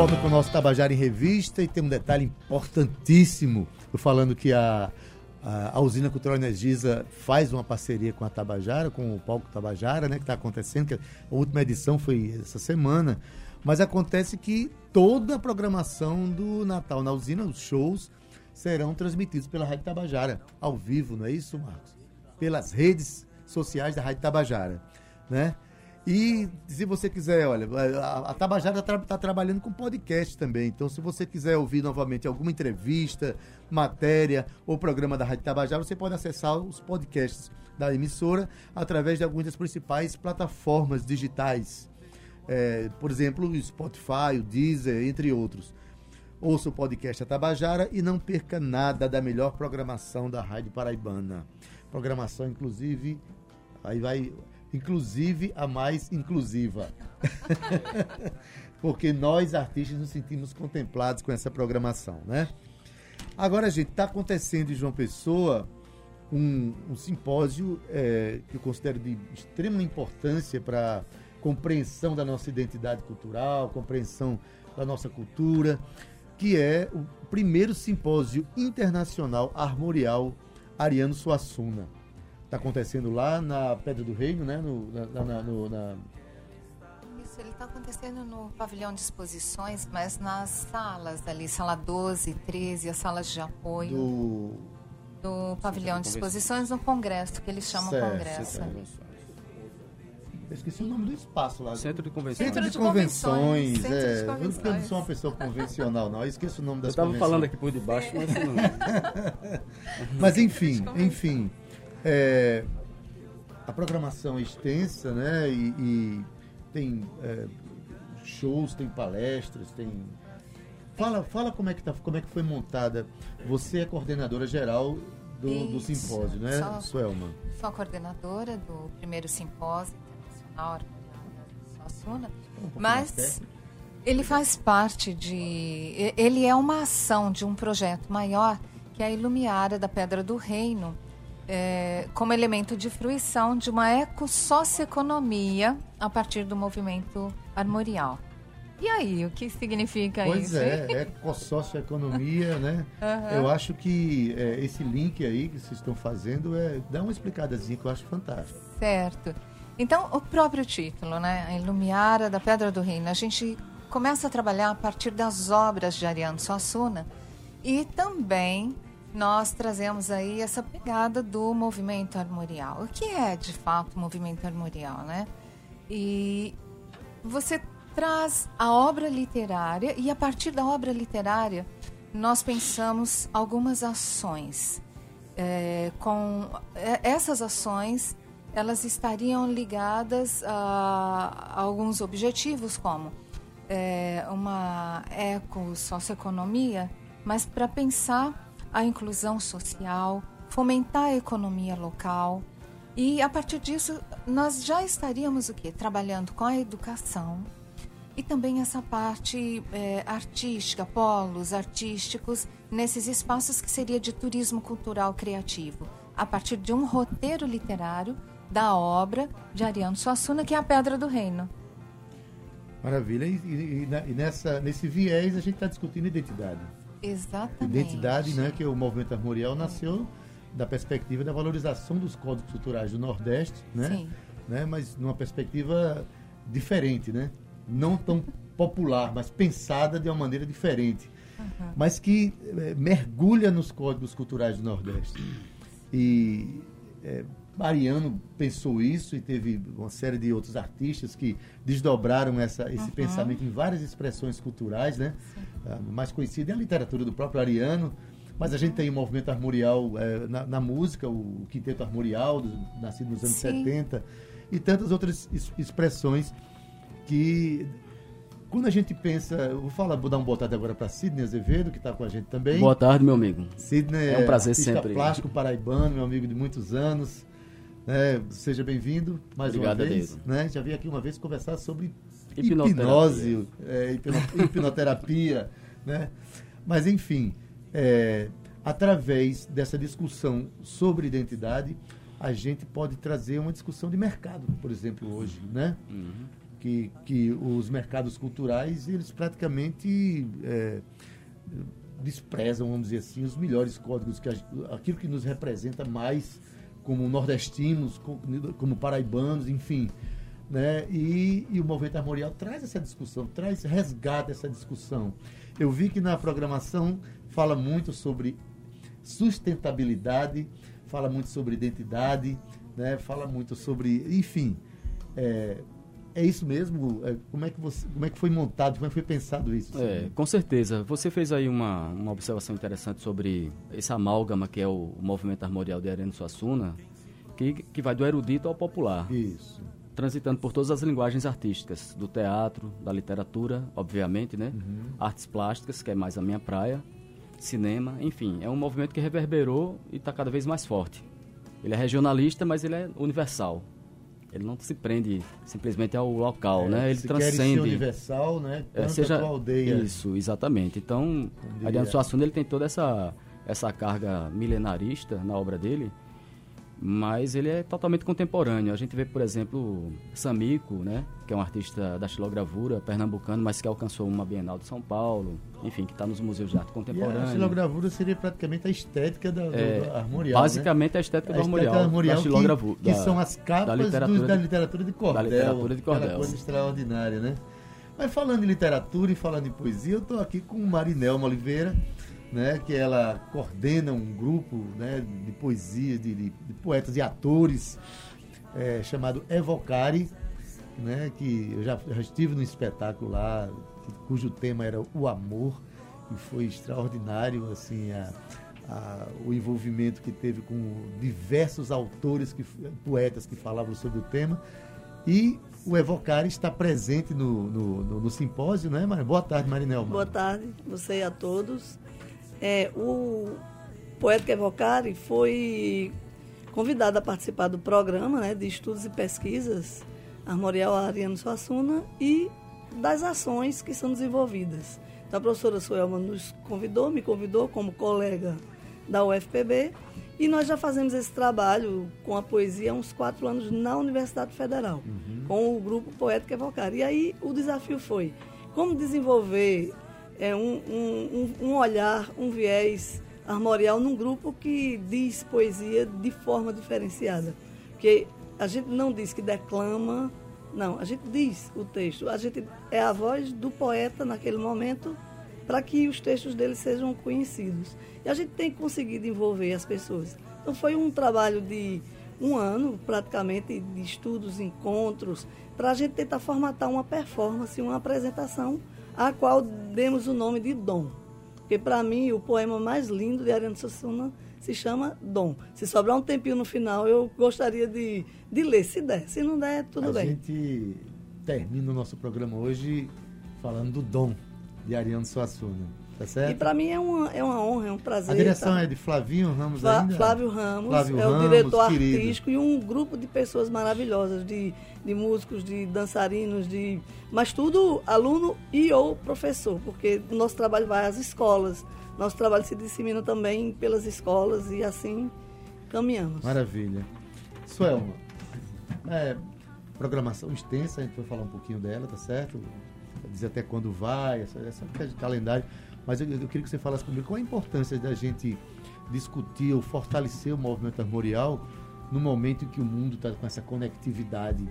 Volta com o nosso Tabajara em Revista e tem um detalhe importantíssimo. Eu falando que a, a, a usina Cultural Energisa faz uma parceria com a Tabajara, com o Palco Tabajara, né, que está acontecendo, que a última edição foi essa semana. Mas acontece que toda a programação do Natal na usina, os shows, serão transmitidos pela Rádio Tabajara, ao vivo, não é isso, Marcos? Pelas redes sociais da Rádio Tabajara, né? E se você quiser, olha, a, a Tabajara está tá trabalhando com podcast também. Então, se você quiser ouvir novamente alguma entrevista, matéria ou programa da Rádio Tabajara, você pode acessar os podcasts da emissora através de algumas das principais plataformas digitais. É, por exemplo, o Spotify, o Deezer, entre outros. Ouça o podcast Tabajara e não perca nada da melhor programação da Rádio Paraibana. Programação, inclusive, aí vai inclusive a mais inclusiva. Porque nós, artistas, nos sentimos contemplados com essa programação, né? Agora, gente, está acontecendo em João Pessoa um, um simpósio é, que eu considero de extrema importância para compreensão da nossa identidade cultural, compreensão da nossa cultura, que é o primeiro simpósio internacional armorial Ariano Suassuna está acontecendo lá na Pedra do Reino, né? No, na, na, no, na... Isso, ele está acontecendo no pavilhão de exposições, mas nas salas ali, sala 12, 13, as salas de apoio. Do, do pavilhão de exposições no congresso, que eles chamam certo, congresso. Eu esqueci o nome do espaço lá. Centro de convenções. Centro de convenções, Centro é. De convenções. Eu não sou uma pessoa convencional, não. Eu esqueço o nome das Eu estava falando aqui por debaixo, mas não. mas enfim, enfim. É, a programação é extensa, né? E, e tem é, shows, tem palestras, tem. Fala, fala como é que tá, como é que foi montada. Você é coordenadora geral do, do simpósio, né, sou, Suelma? Sou a coordenadora do primeiro simpósio internacional Suassuna, um mas ele faz parte de. Ele é uma ação de um projeto maior que é a Ilumiara da Pedra do Reino é, como elemento de fruição de uma ecossocioeconomia a partir do movimento armorial. E aí, o que significa pois isso? Pois é, ecossocioeconomia, né? Uhum. Eu acho que é, esse link aí que vocês estão fazendo é dá uma explicadazinha que eu acho fantástico. Certo. Então, o próprio título, né? A Ilumiara da Pedra do Reino. A gente começa a trabalhar a partir das obras de Ariano Suassuna e também nós trazemos aí essa pegada do movimento armorial. O que é, de fato, o movimento armorial, né? E você traz a obra literária e a partir da obra literária nós pensamos algumas ações. É, com é, essas ações elas estariam ligadas a, a alguns objetivos como é, uma eco-socioeconomia, mas para pensar a inclusão social, fomentar a economia local. E a partir disso, nós já estaríamos o quê? Trabalhando com a educação e também essa parte é, artística, polos artísticos, nesses espaços que seria de turismo cultural criativo, a partir de um roteiro literário da obra de Ariano Suassuna, que é a Pedra do Reino. Maravilha. E, e, e nessa, nesse viés a gente está discutindo identidade. Exatamente. Identidade, né, que o movimento armorial nasceu da perspectiva da valorização dos códigos culturais do Nordeste, né? Sim. né? Mas numa perspectiva diferente, né? Não tão popular, mas pensada de uma maneira diferente. Uhum. Mas que é, mergulha nos códigos culturais do Nordeste. E é, Mariano pensou isso e teve uma série de outros artistas que desdobraram essa, esse uhum. pensamento em várias expressões culturais, né? A ah, mais conhecida é a literatura do próprio Ariano, mas a gente tem o movimento armorial é, na, na, música, o, quinteto armorial, do, nascido nos anos Sim. 70, e tantas outras expressões que quando a gente pensa, vou falar, vou dar um boa tarde agora para Sidney Azevedo, que está com a gente também. Boa tarde, meu amigo. Sidney é um prazer sempre. plástico paraibano, meu amigo de muitos anos. É, seja bem-vindo mais Obrigado, uma vez. Né? Já vim aqui uma vez conversar sobre hipnose, é, hipnoterapia, né? Mas enfim, é, através dessa discussão sobre identidade, a gente pode trazer uma discussão de mercado, por exemplo, hoje, né? Uhum. que, que os mercados culturais, eles praticamente é, desprezam, vamos dizer assim, os melhores códigos, que aquilo que nos representa mais como nordestinos, como, paraibanos, enfim. Né? E, e, o movimento armorial traz essa discussão, traz, resgata essa discussão. Eu vi que na programação fala muito sobre sustentabilidade, fala muito sobre identidade, né? fala muito sobre, enfim, é, é isso mesmo? É, como, é que você, como é que foi montado, como é que foi pensado isso? É, com certeza. Você fez aí uma, uma observação interessante sobre esse amálgama que é o, movimento armorial de Arena Suassuna, que, que vai do erudito ao popular. Isso. Transitando por todas as linguagens artísticas, do teatro, da literatura, obviamente, né? Uhum. Artes plásticas, que é mais a minha praia, cinema, enfim. É um movimento que reverberou e está cada vez mais forte. Ele é regionalista, mas ele é universal. Ele não se prende simplesmente ao local, é, né? Ele transcende. Universal, né? É, seja a aldeia. Isso, exatamente. Então, Adriano Suassuna ele tem toda essa essa carga milenarista na obra dele mas ele é totalmente contemporâneo. A gente vê, por exemplo, Samico, né, que é um artista da xilogravura pernambucano, mas que alcançou uma Bienal de São Paulo, enfim, que está nos museus de arte contemporânea. E a xilogravura seria praticamente a estética da, é, do armorial, Basicamente né? a estética do armorial, armorial da xilogravura. Que, que são as capas da literatura, do, da literatura de cordel. Da literatura de cordel. coisa extraordinária, né? Mas falando em literatura e falando em poesia, eu estou aqui com Marinelma Oliveira, né, que ela coordena um grupo né, de poesia, de, de, de poetas e atores, é, chamado Evocare, né, que eu já, já estive no espetáculo lá, cujo tema era o amor, e foi extraordinário assim, a, a, o envolvimento que teve com diversos autores, que, poetas que falavam sobre o tema. E o Evocare está presente no, no, no, no simpósio, né, Mar... Boa tarde, Marinel. Boa tarde, você e a todos. É, o poeta Evocari foi convidado a participar do programa né, de estudos e pesquisas Armorial Ariano Suassuna e das ações que são desenvolvidas. Então, a professora Suelma nos convidou, me convidou como colega da UFPB e nós já fazemos esse trabalho com a poesia há uns quatro anos na Universidade Federal, uhum. com o grupo Poético Evocar. E aí o desafio foi como desenvolver é, um, um, um olhar, um viés armorial num grupo que diz poesia de forma diferenciada. Porque a gente não diz que declama, não, a gente diz o texto. A gente é a voz do poeta naquele momento para que os textos dele sejam conhecidos. E a gente tem conseguido envolver as pessoas. Então foi um trabalho de um ano, praticamente, de estudos, encontros, para a gente tentar formatar uma performance, uma apresentação a qual demos o nome de Dom. Porque, para mim, o poema mais lindo de Ariano Suassuna se chama Dom. Se sobrar um tempinho no final, eu gostaria de, de ler, se der. Se não der, tudo a bem. A gente termina o nosso programa hoje falando do Dom de Ariano Suassuna. Tá certo? E para mim é uma, é uma honra, é um prazer. A direção tá? é de Flavinho Ramos Flá, ainda? Flávio Ramos, Flávio é Ramos, o diretor querido. artístico e um grupo de pessoas maravilhosas, de, de músicos, de dançarinos, de mas tudo aluno e ou professor, porque o nosso trabalho vai às escolas, nosso trabalho se dissemina também pelas escolas e assim caminhamos. Maravilha. Suelma, é, programação extensa, a gente vai falar um pouquinho dela, tá certo? Dizer até quando vai, essa, essa calendário. Mas eu, eu queria que você falasse comigo qual a importância da gente discutir ou fortalecer o movimento armorial no momento em que o mundo está com essa conectividade,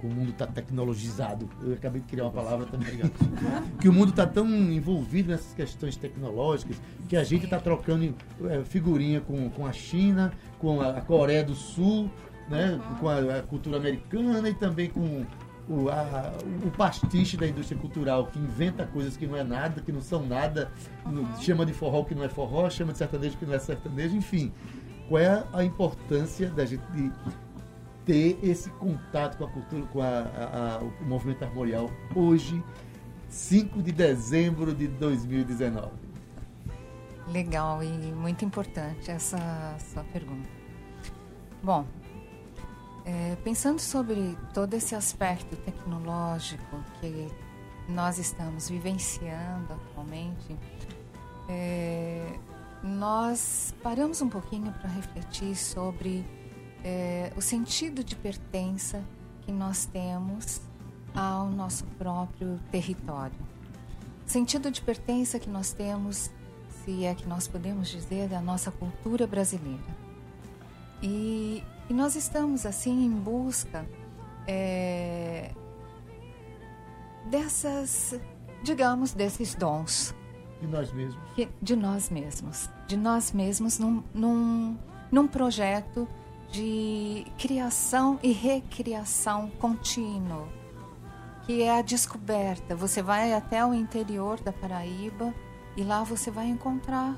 que o mundo está tecnologizado. Eu acabei de criar uma palavra também. que o mundo está tão envolvido nessas questões tecnológicas que a gente está trocando é, figurinha com, com a China, com a Coreia do Sul, né, com a, a cultura americana e também com o, a, o pastiche da indústria cultural que inventa coisas que não é nada, que não são nada, chama de forró que não é forró, chama de sertanejo que não é sertanejo, enfim. Qual é a importância da gente ter esse contato com a cultura, com a, a, o movimento armorial hoje, 5 de dezembro de 2019? Legal e muito importante essa sua pergunta. Bom, é, pensando sobre todo esse aspecto tecnológico que nós estamos vivenciando atualmente, é, nós paramos um pouquinho para refletir sobre é, o sentido de pertença que nós temos ao nosso próprio território. Sentido de pertença que nós temos, se é que nós podemos dizer, da nossa cultura brasileira. E, e nós estamos, assim, em busca é, dessas, digamos, desses dons. De nós mesmos. De nós mesmos. De nós mesmos num, num, num projeto de criação e recriação contínuo que é a descoberta. Você vai até o interior da Paraíba e lá você vai encontrar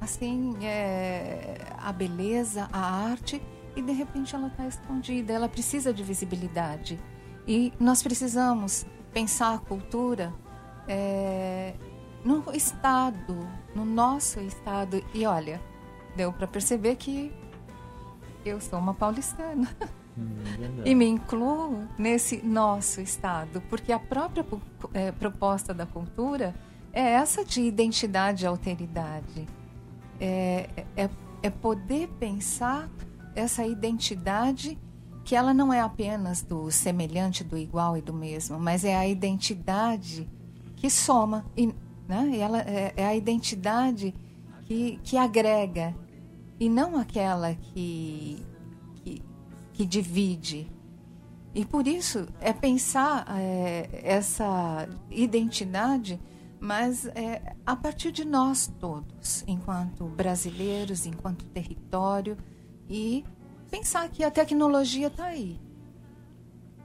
assim é, a beleza, a arte e de repente ela está escondida. Ela precisa de visibilidade e nós precisamos pensar a cultura é, no estado, no nosso estado. E olha, deu para perceber que eu sou uma paulistana. Hum, e me incluo nesse nosso estado, porque a própria é, proposta da cultura é essa de identidade e alteridade. É, é, é poder pensar essa identidade que ela não é apenas do semelhante, do igual e do mesmo, mas é a identidade que soma, e, né? ela é, é a identidade que, que agrega, e não aquela que que divide. E por isso é pensar é, essa identidade, mas é, a partir de nós todos, enquanto brasileiros, enquanto território, e pensar que a tecnologia está aí.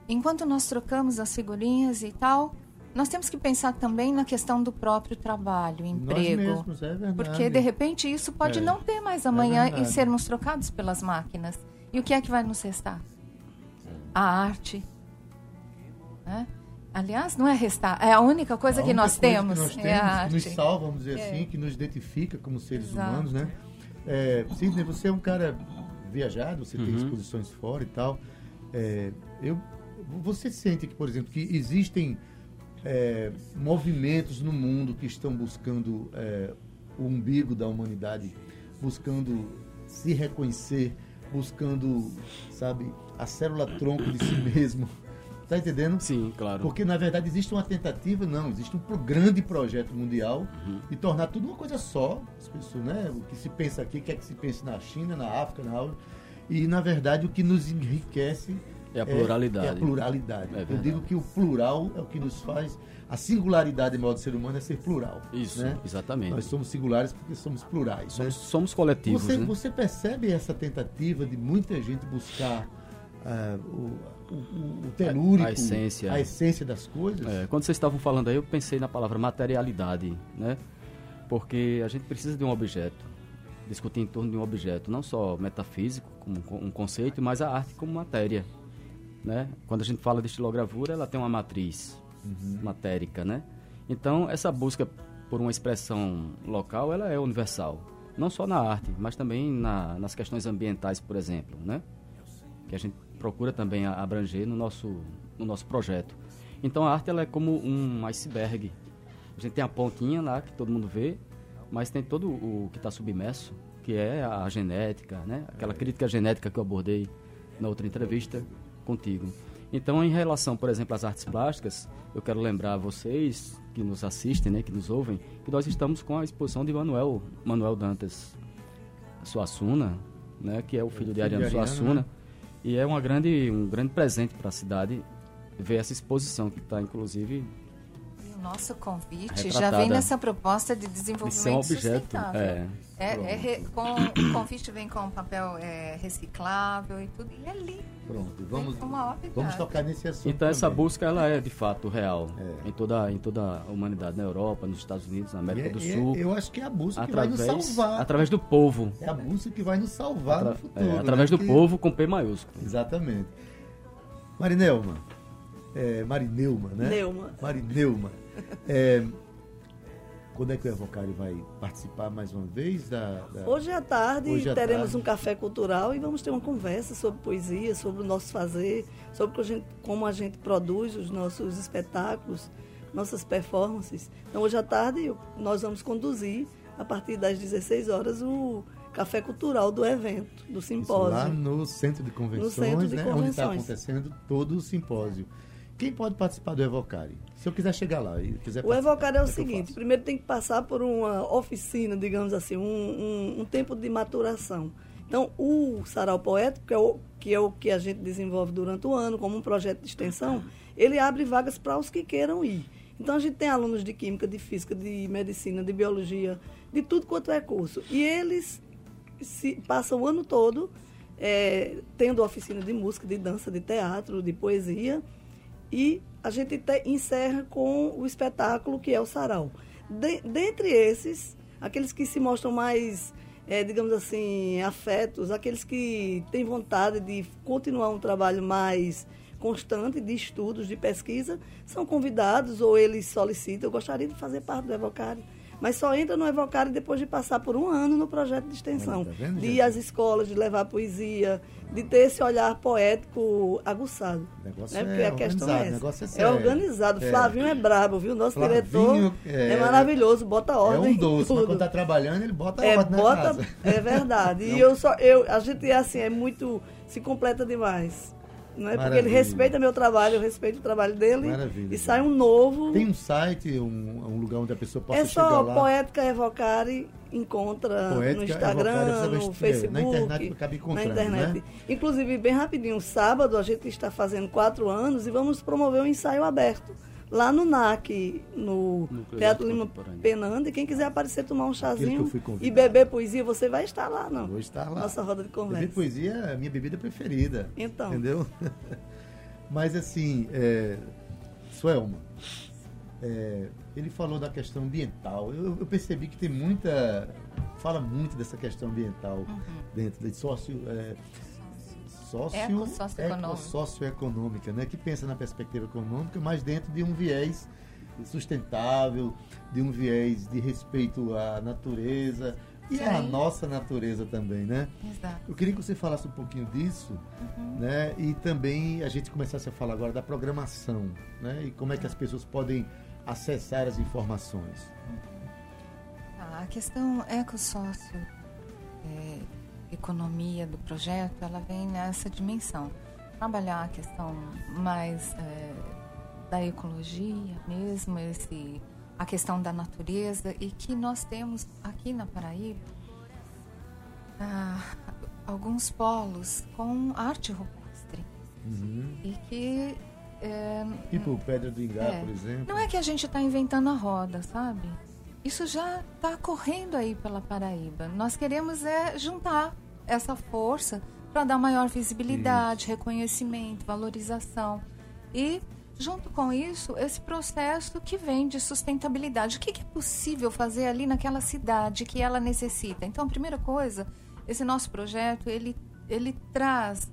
Enquanto nós trocamos as figurinhas e tal, nós temos que pensar também na questão do próprio trabalho, emprego. Mesmos, é porque de repente isso pode é, não ter mais amanhã é e sermos trocados pelas máquinas. E o que é que vai nos restar? A arte. Né? Aliás, não é restar, é a única coisa a que nós temos. Que nós temos, é a arte. nos salva, vamos dizer é. assim, que nos identifica como seres Exato. humanos, né? É, Sidney, você é um cara viajado, você uhum. tem exposições fora e tal. É, eu, você sente que, por exemplo, que existem é, movimentos no mundo que estão buscando é, o umbigo da humanidade, buscando se reconhecer buscando, sabe, a célula tronco de si mesmo. Tá entendendo? Sim, claro. Porque na verdade existe uma tentativa, não, existe um grande projeto mundial uhum. de tornar tudo uma coisa só. As pessoas, né? O que se pensa aqui, quer que se pense na China, na África, na África. E na verdade o que nos enriquece é a pluralidade. É, é a pluralidade. É Eu digo que o plural é o que nos faz a singularidade modo do ser humano é ser plural. Isso, né? exatamente. Nós somos singulares porque somos plurais. Somos, né? somos coletivos. Você, né? você, percebe essa tentativa de muita gente buscar uh, o, o, o telúrico, a, essência. a essência das coisas? É, quando vocês estavam falando aí, eu pensei na palavra materialidade, né? Porque a gente precisa de um objeto, discutir em torno de um objeto, não só metafísico, como um conceito, mas a arte como matéria. Né? Quando a gente fala de estilogravura, ela tem uma matriz uhum. matérica, né? Então, essa busca por uma expressão local, ela é universal. Não só na arte, mas também na, nas questões ambientais, por exemplo, né? Que a gente procura também abranger no nosso, no nosso projeto. Então, a arte ela é como um iceberg. A gente tem a pontinha lá, que todo mundo vê, mas tem todo o que está submerso, que é a genética, né? Aquela crítica genética que eu abordei na outra entrevista contigo. Então, em relação, por exemplo, às artes plásticas, eu quero lembrar a vocês que nos assistem, né, que nos ouvem, que nós estamos com a exposição de Manuel, Manuel Dantas Suassuna, né, que é o filho de Ariano Suassuna, né? E é uma grande, um grande presente para a cidade ver essa exposição que está, inclusive, nosso convite já vem nessa proposta de desenvolvimento de objeto, sustentável. É, é, é re, com, o convite vem com papel é, reciclável e tudo, e é lindo. Pronto, vamos, vamos tocar nesse assunto. Então também. essa busca ela é de fato real é. em, toda, em toda a humanidade, na Europa, nos Estados Unidos, na América é, do é, Sul. eu acho que é a busca através, que vai nos salvar. Através do povo. É a busca que vai nos salvar Atra, no futuro. É, através né? do povo com P maiúsculo. Exatamente. Marinelma. É, Marineuma, né? Neuma. Marineuma. É, quando é que o Evocário vai participar mais uma vez? Da, da... Hoje à tarde Hoje à teremos tarde. um café cultural e vamos ter uma conversa sobre poesia, sobre o nosso fazer, sobre a gente, como a gente produz os nossos espetáculos, nossas performances. Então, hoje à tarde, nós vamos conduzir, a partir das 16 horas, o café cultural do evento, do simpósio. Isso lá no Centro de Convenções, no centro de né? Convenções. onde está acontecendo todo o simpósio. Quem pode participar do Evocare? Se eu quiser chegar lá e quiser O Evocare é o é seguinte: primeiro tem que passar por uma oficina, digamos assim, um, um, um tempo de maturação. Então, o Sarau Poético, que é o, que é o que a gente desenvolve durante o ano, como um projeto de extensão, ele abre vagas para os que queiram ir. Então, a gente tem alunos de Química, de Física, de Medicina, de Biologia, de tudo quanto é curso. E eles se, passam o ano todo é, tendo oficina de música, de dança, de teatro, de poesia. E a gente te, encerra com o espetáculo que é o sarau. De, dentre esses, aqueles que se mostram mais, é, digamos assim, afetos, aqueles que têm vontade de continuar um trabalho mais constante de estudos, de pesquisa, são convidados ou eles solicitam. Eu gostaria de fazer parte do Evocário mas só entra no Evocário depois de passar por um ano no projeto de extensão. Tá vendo, de ir às escolas, de levar poesia, de ter esse olhar poético aguçado. O negócio né? Porque é a questão é essa. É, é organizado. É. Flavinho é brabo, viu? Nosso Flavinho diretor é, é, maravilhoso, bota ordem. É um doce, tudo. mas quando está trabalhando, ele bota é, ordem bota. É verdade. E eu só, eu, a gente é assim, é muito, se completa demais. Não é porque ele respeita meu trabalho, eu respeito o trabalho dele. Maravilha. E sai um novo. Tem um site, um, um lugar onde a pessoa possa é chegar lá? É só Poética Evocare, encontra Poética no Instagram, Evocare, no Facebook, na internet, na internet. Né? Inclusive, bem rapidinho, sábado a gente está fazendo quatro anos e vamos promover um ensaio aberto lá no NAC, no, no Teatro Lima Penanda. E quem quiser aparecer, tomar um chazinho e beber poesia, você vai estar lá, não? Vou estar lá. Nossa roda de conversa. Beber poesia é a minha bebida preferida. Então. Entendeu? Mas assim, é, Suelma, é, ele falou da questão ambiental. Eu, eu, percebi que tem muita. Fala muito dessa questão ambiental uhum. dentro de sócio. É, sócio, socioeconômica, né? que pensa na perspectiva econômica, mas dentro de um viés sustentável, de um viés de respeito à natureza e Sim. à nossa natureza também, né? Exato. Eu queria que você falasse um pouquinho disso, uhum. né? E também a gente começasse a falar agora da programação, né? E como é que as pessoas podem acessar as informações. Ah, a questão ecossócio é, economia do projeto, ela vem nessa dimensão. Trabalhar a questão mais é, da ecologia mesmo, esse, a questão da natureza e que nós temos aqui na Paraíba ah, alguns polos com arte rupestre uhum. e que é, tipo Pedra do Ingá, é, por exemplo. Não é que a gente está inventando a roda, sabe? Isso já está correndo aí pela Paraíba. Nós queremos é juntar essa força para dar maior visibilidade, isso. reconhecimento, valorização. E, junto com isso, esse processo que vem de sustentabilidade. O que, que é possível fazer ali naquela cidade que ela necessita? Então, a primeira coisa, esse nosso projeto, ele, ele traz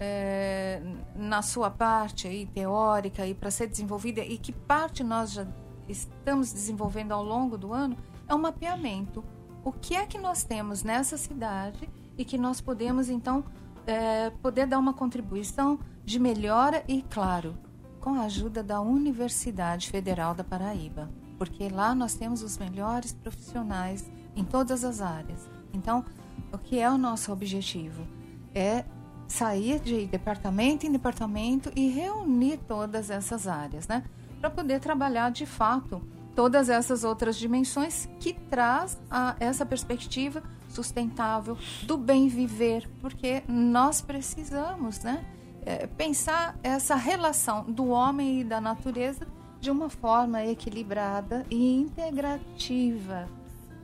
é, na sua parte aí, teórica e para ser desenvolvida e que parte nós já estamos desenvolvendo ao longo do ano é um mapeamento. O que é que nós temos nessa cidade e que nós podemos, então, é, poder dar uma contribuição de melhora e, claro, com a ajuda da Universidade Federal da Paraíba, porque lá nós temos os melhores profissionais em todas as áreas. Então, o que é o nosso objetivo? É sair de departamento em departamento e reunir todas essas áreas, né? para poder trabalhar de fato todas essas outras dimensões que traz a, essa perspectiva sustentável do bem viver, porque nós precisamos, né, é, pensar essa relação do homem e da natureza de uma forma equilibrada e integrativa.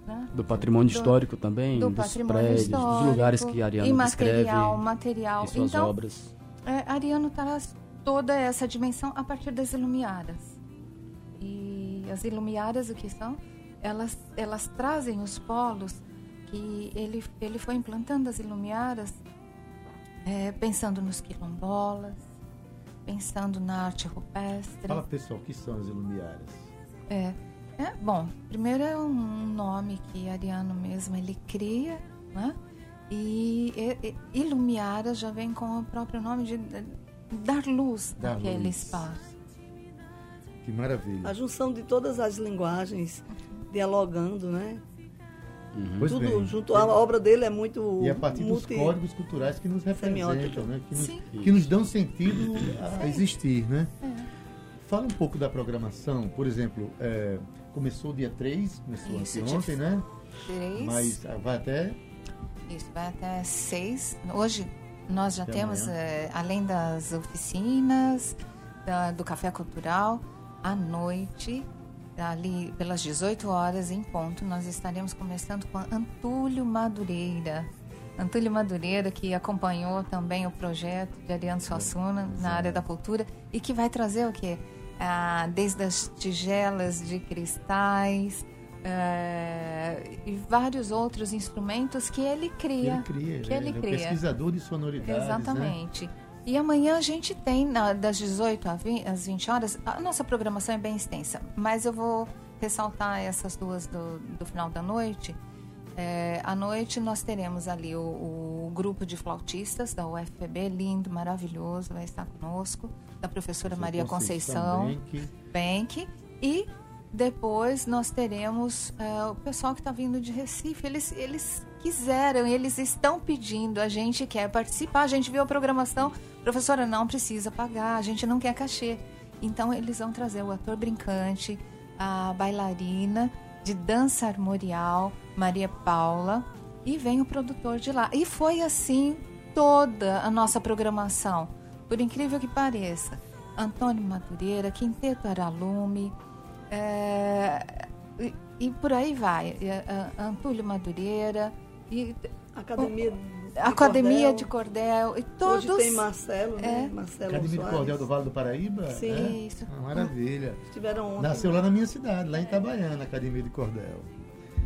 Né? Do patrimônio do, histórico também, do dos prédios, dos lugares que Ariano descreve material. em suas então, obras. É, Ariano traz toda essa dimensão a partir das ilumiadas. E as ilumiadas o que são? Elas, elas trazem os polos que ele, ele foi implantando as ilumiaras é, pensando nos quilombolas, pensando na arte rupestre. Fala pessoal, o que são as ilumiaras? É, é, bom, primeiro é um nome que Ariano mesmo ele cria, né? E, e, e Ilumiara já vem com o próprio nome de dar luz dar naquele luz. espaço. Que maravilha. A junção de todas as linguagens dialogando, né? Uhum. Tudo bem. junto. A obra dele é muito. E a partir multi... dos códigos culturais que nos representam, né? que, nos, que nos dão sentido a existir, né? É. Fala um pouco da programação. Por exemplo, é, começou dia 3, começou Isso, ontem, né? 3. Mas vai até. Isso, vai até 6. Hoje nós já até temos, é, além das oficinas, da, do café cultural, à noite, ali pelas 18 horas em ponto, nós estaremos começando com Antúlio Madureira. Antúlio Madureira, que acompanhou também o projeto de Ariano Suassuna na área da cultura e que vai trazer o quê? Ah, desde as tigelas de cristais é, e vários outros instrumentos que ele cria. Que ele cria, que ele, ele cria. é pesquisador de sonoridades. Né? Exatamente. Né? E amanhã a gente tem, das 18 às 20 horas, a nossa programação é bem extensa, mas eu vou ressaltar essas duas do, do final da noite. É, à noite nós teremos ali o, o, grupo de flautistas da UFPB, lindo, maravilhoso, vai estar conosco, da professora Maria Conceição, Conceição Benck. E depois nós teremos é, o pessoal que está vindo de Recife. Eles, eles quiseram, eles estão pedindo, a gente quer participar. A gente viu a programação, professora, não precisa pagar, a gente não quer cachê. Então eles vão trazer o ator brincante, a bailarina de dança armorial, Maria Paula, e vem o produtor de lá. E foi assim toda a nossa programação, por incrível que pareça. Antônio Madureira, Quinteto Aralume, é, e, e, por aí vai. Antúlio Madureira. E, Academia de Academia Cordel. de Cordel. E todos. Hoje tem Marcelo, né? É. Marcelo Academia Soares. de Cordel do Vale do Paraíba? Sim, é? isso. Ah, maravilha. Estiveram ontem. Nasceu lá na minha cidade, lá em Itabaiana, Academia de Cordel.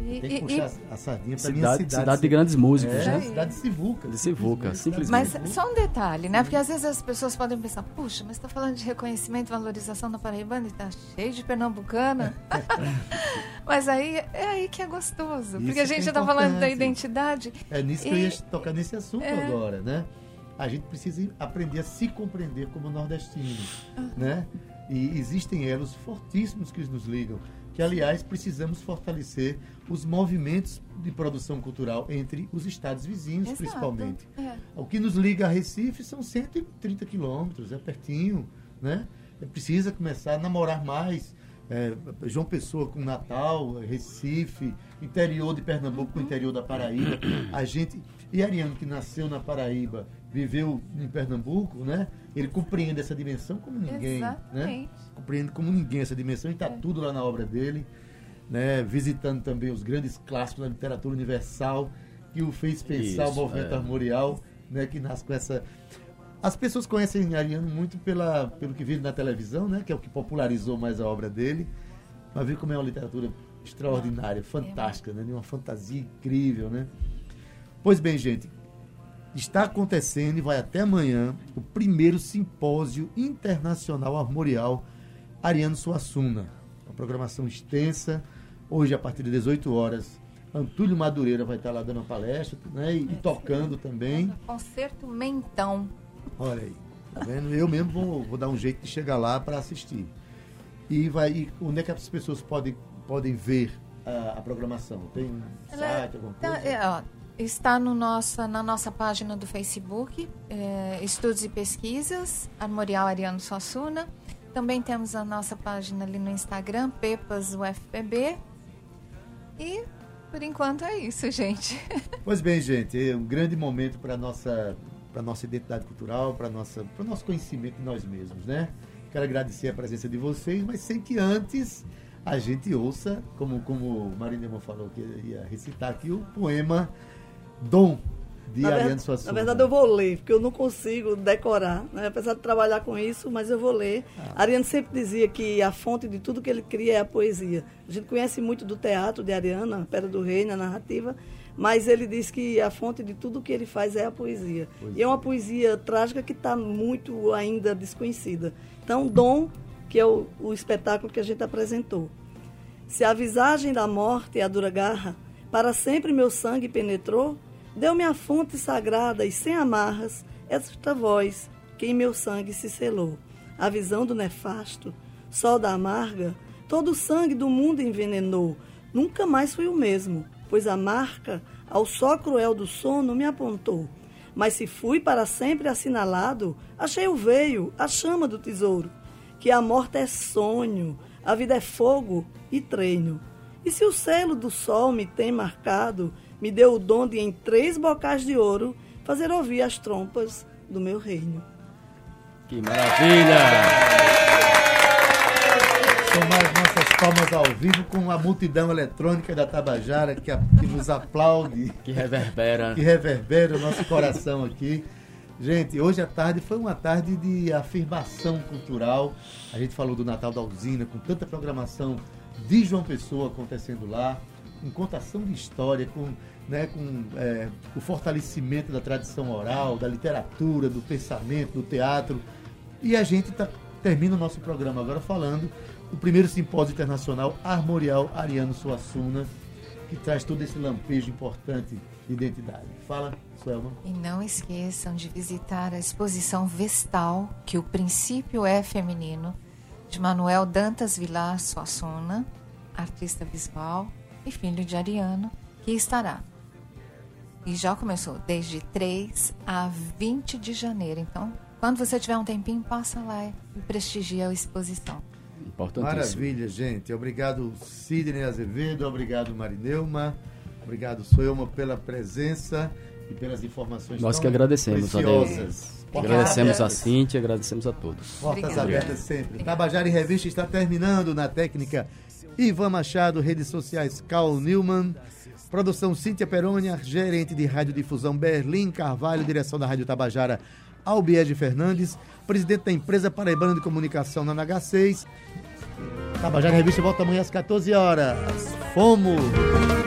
E, Tem que puxar e, a sardinha para minha cidade. Cidade de grandes músicos, é, né? Cidade de Sivuca. De Sivuca, simplesmente. Mas só um detalhe, né? Porque às vezes as pessoas podem pensar, puxa, mas está falando de reconhecimento e valorização da Paraibana e está cheio de pernambucana. mas aí é aí que é gostoso. Isso porque a gente está é falando da identidade. É nisso e... que eu ia tocar nesse assunto é... agora, né? A gente precisa aprender a se compreender como nordestinos, né? E existem elos fortíssimos que nos ligam que, aliás, precisamos fortalecer os movimentos de produção cultural entre os estados vizinhos, Exato. principalmente. É. O que nos liga a Recife são 130 quilômetros, é pertinho, né? É, precisa começar a namorar mais. É, João Pessoa com Natal, Recife, interior de Pernambuco com o interior da Paraíba. A gente. E Ariano, que nasceu na Paraíba, viveu em Pernambuco, né? Ele compreende essa dimensão como ninguém. Né? Exatamente. Né? Compreende como ninguém essa dimensão e está é. tudo lá na obra dele. Né? Visitando também os grandes clássicos da literatura universal, que o fez pensar Isso, o movimento é. armorial, né? que nasce com essa. As pessoas conhecem Ariano muito pela, pelo que viram na televisão, né? que é o que popularizou mais a obra dele. Mas viu como é uma literatura extraordinária, fantástica, né? de uma fantasia incrível. Né? Pois bem, gente, está acontecendo e vai até amanhã o primeiro simpósio internacional armorial Ariano Suassuna. Uma programação extensa. Hoje, a partir de 18 horas, Antúlio Madureira vai estar lá dando uma palestra né, e, tocando também. Concerto Mentão. Olha aí, tá vendo? Eu mesmo vou, vou dar um jeito de chegar lá para assistir. E vai, e onde é que as pessoas podem, podem ver a, a programação? Tem um site, alguma tá, coisa? É, ó, Está no nossa, na nossa página do Facebook, é, Estudos e Pesquisas, Armorial Ariano Suassuna. Também temos a nossa página ali no Instagram, Pepas UFPB. E por enquanto é isso, gente. Pois bem, gente, é um grande momento para nossa para nossa identidade cultural, para nossa para nosso conhecimento de nós mesmos, né? Quero agradecer a presença de vocês, mas sem que antes a gente ouça, como como Marinema falou que ia recitar aqui o poema Dom de na Ariane Suassuna. Na verdade, eu vou ler, porque eu não consigo decorar, né? apesar de trabalhar com isso, mas eu vou ler. Ah. Ariane sempre dizia que a fonte de tudo que ele cria é a poesia. A gente conhece muito do teatro de Ariana, Pedra do Rei, na narrativa, mas ele diz que a fonte de tudo que ele faz é a poesia. poesia. E é uma poesia trágica que está muito ainda desconhecida. Então, Dom, que é o, o espetáculo que a gente apresentou. Se a visagem da morte é a dura garra, para sempre meu sangue penetrou, Deu-me a fonte sagrada e sem amarras esta voz que em meu sangue se selou. A visão do nefasto, sol da amarga, todo o sangue do mundo envenenou. Nunca mais fui o mesmo, pois a marca ao só cruel do sono me apontou. Mas se fui para sempre assinalado, achei o veio, a chama do tesouro, que a morte é sonho, a vida é fogo e treino. E se o selo do sol me tem marcado, me deu o dom de, em três bocais de ouro, fazer ouvir as trompas do meu reino. Que maravilha! Tomar as nossas palmas ao vivo com a multidão eletrônica da Tabajara que, a, que nos aplaude. Que reverbera. Que reverbera o nosso coração aqui. Gente, hoje à tarde foi uma tarde de afirmação cultural. A gente falou do Natal da Usina, com tanta programação de João Pessoa acontecendo lá, com contação de história, com, né, com é, o fortalecimento da tradição oral, da literatura, do pensamento, do teatro. E a gente tá, termina o nosso programa agora falando do primeiro simpósio internacional Armorial Ariano Suassuna, que traz todo esse lampejo importante de identidade. Fala, Suelma. E não esqueçam de visitar a exposição Vestal, que o princípio é feminino, de Manuel Dantas Vilar Suassuna, artista visual e filho de Ariano, que estará. E já começou desde 3 a 20 de janeiro. Então, quando você tiver um tempinho, passa lá e prestigia a exposição. Maravilha, gente. Obrigado, Sidney Azevedo. Obrigado, Marineuma. Obrigado, Suelma, pela presença e pelas informações Nós que agradecemos, preciosas. Agradecemos a Cintia, agradecemos a todos. Portas Obrigada. abertas sempre. Tabajara em Revista está terminando na técnica Ivan Machado, redes sociais Carl Newman, produção Cíntia Perônia, gerente de radiodifusão Berlim Carvalho, direção da Rádio Tabajara Albiege Fernandes, presidente da empresa Paraibana de Comunicação na NH6. Tabajara Revista volta amanhã às 14 horas. Fomos!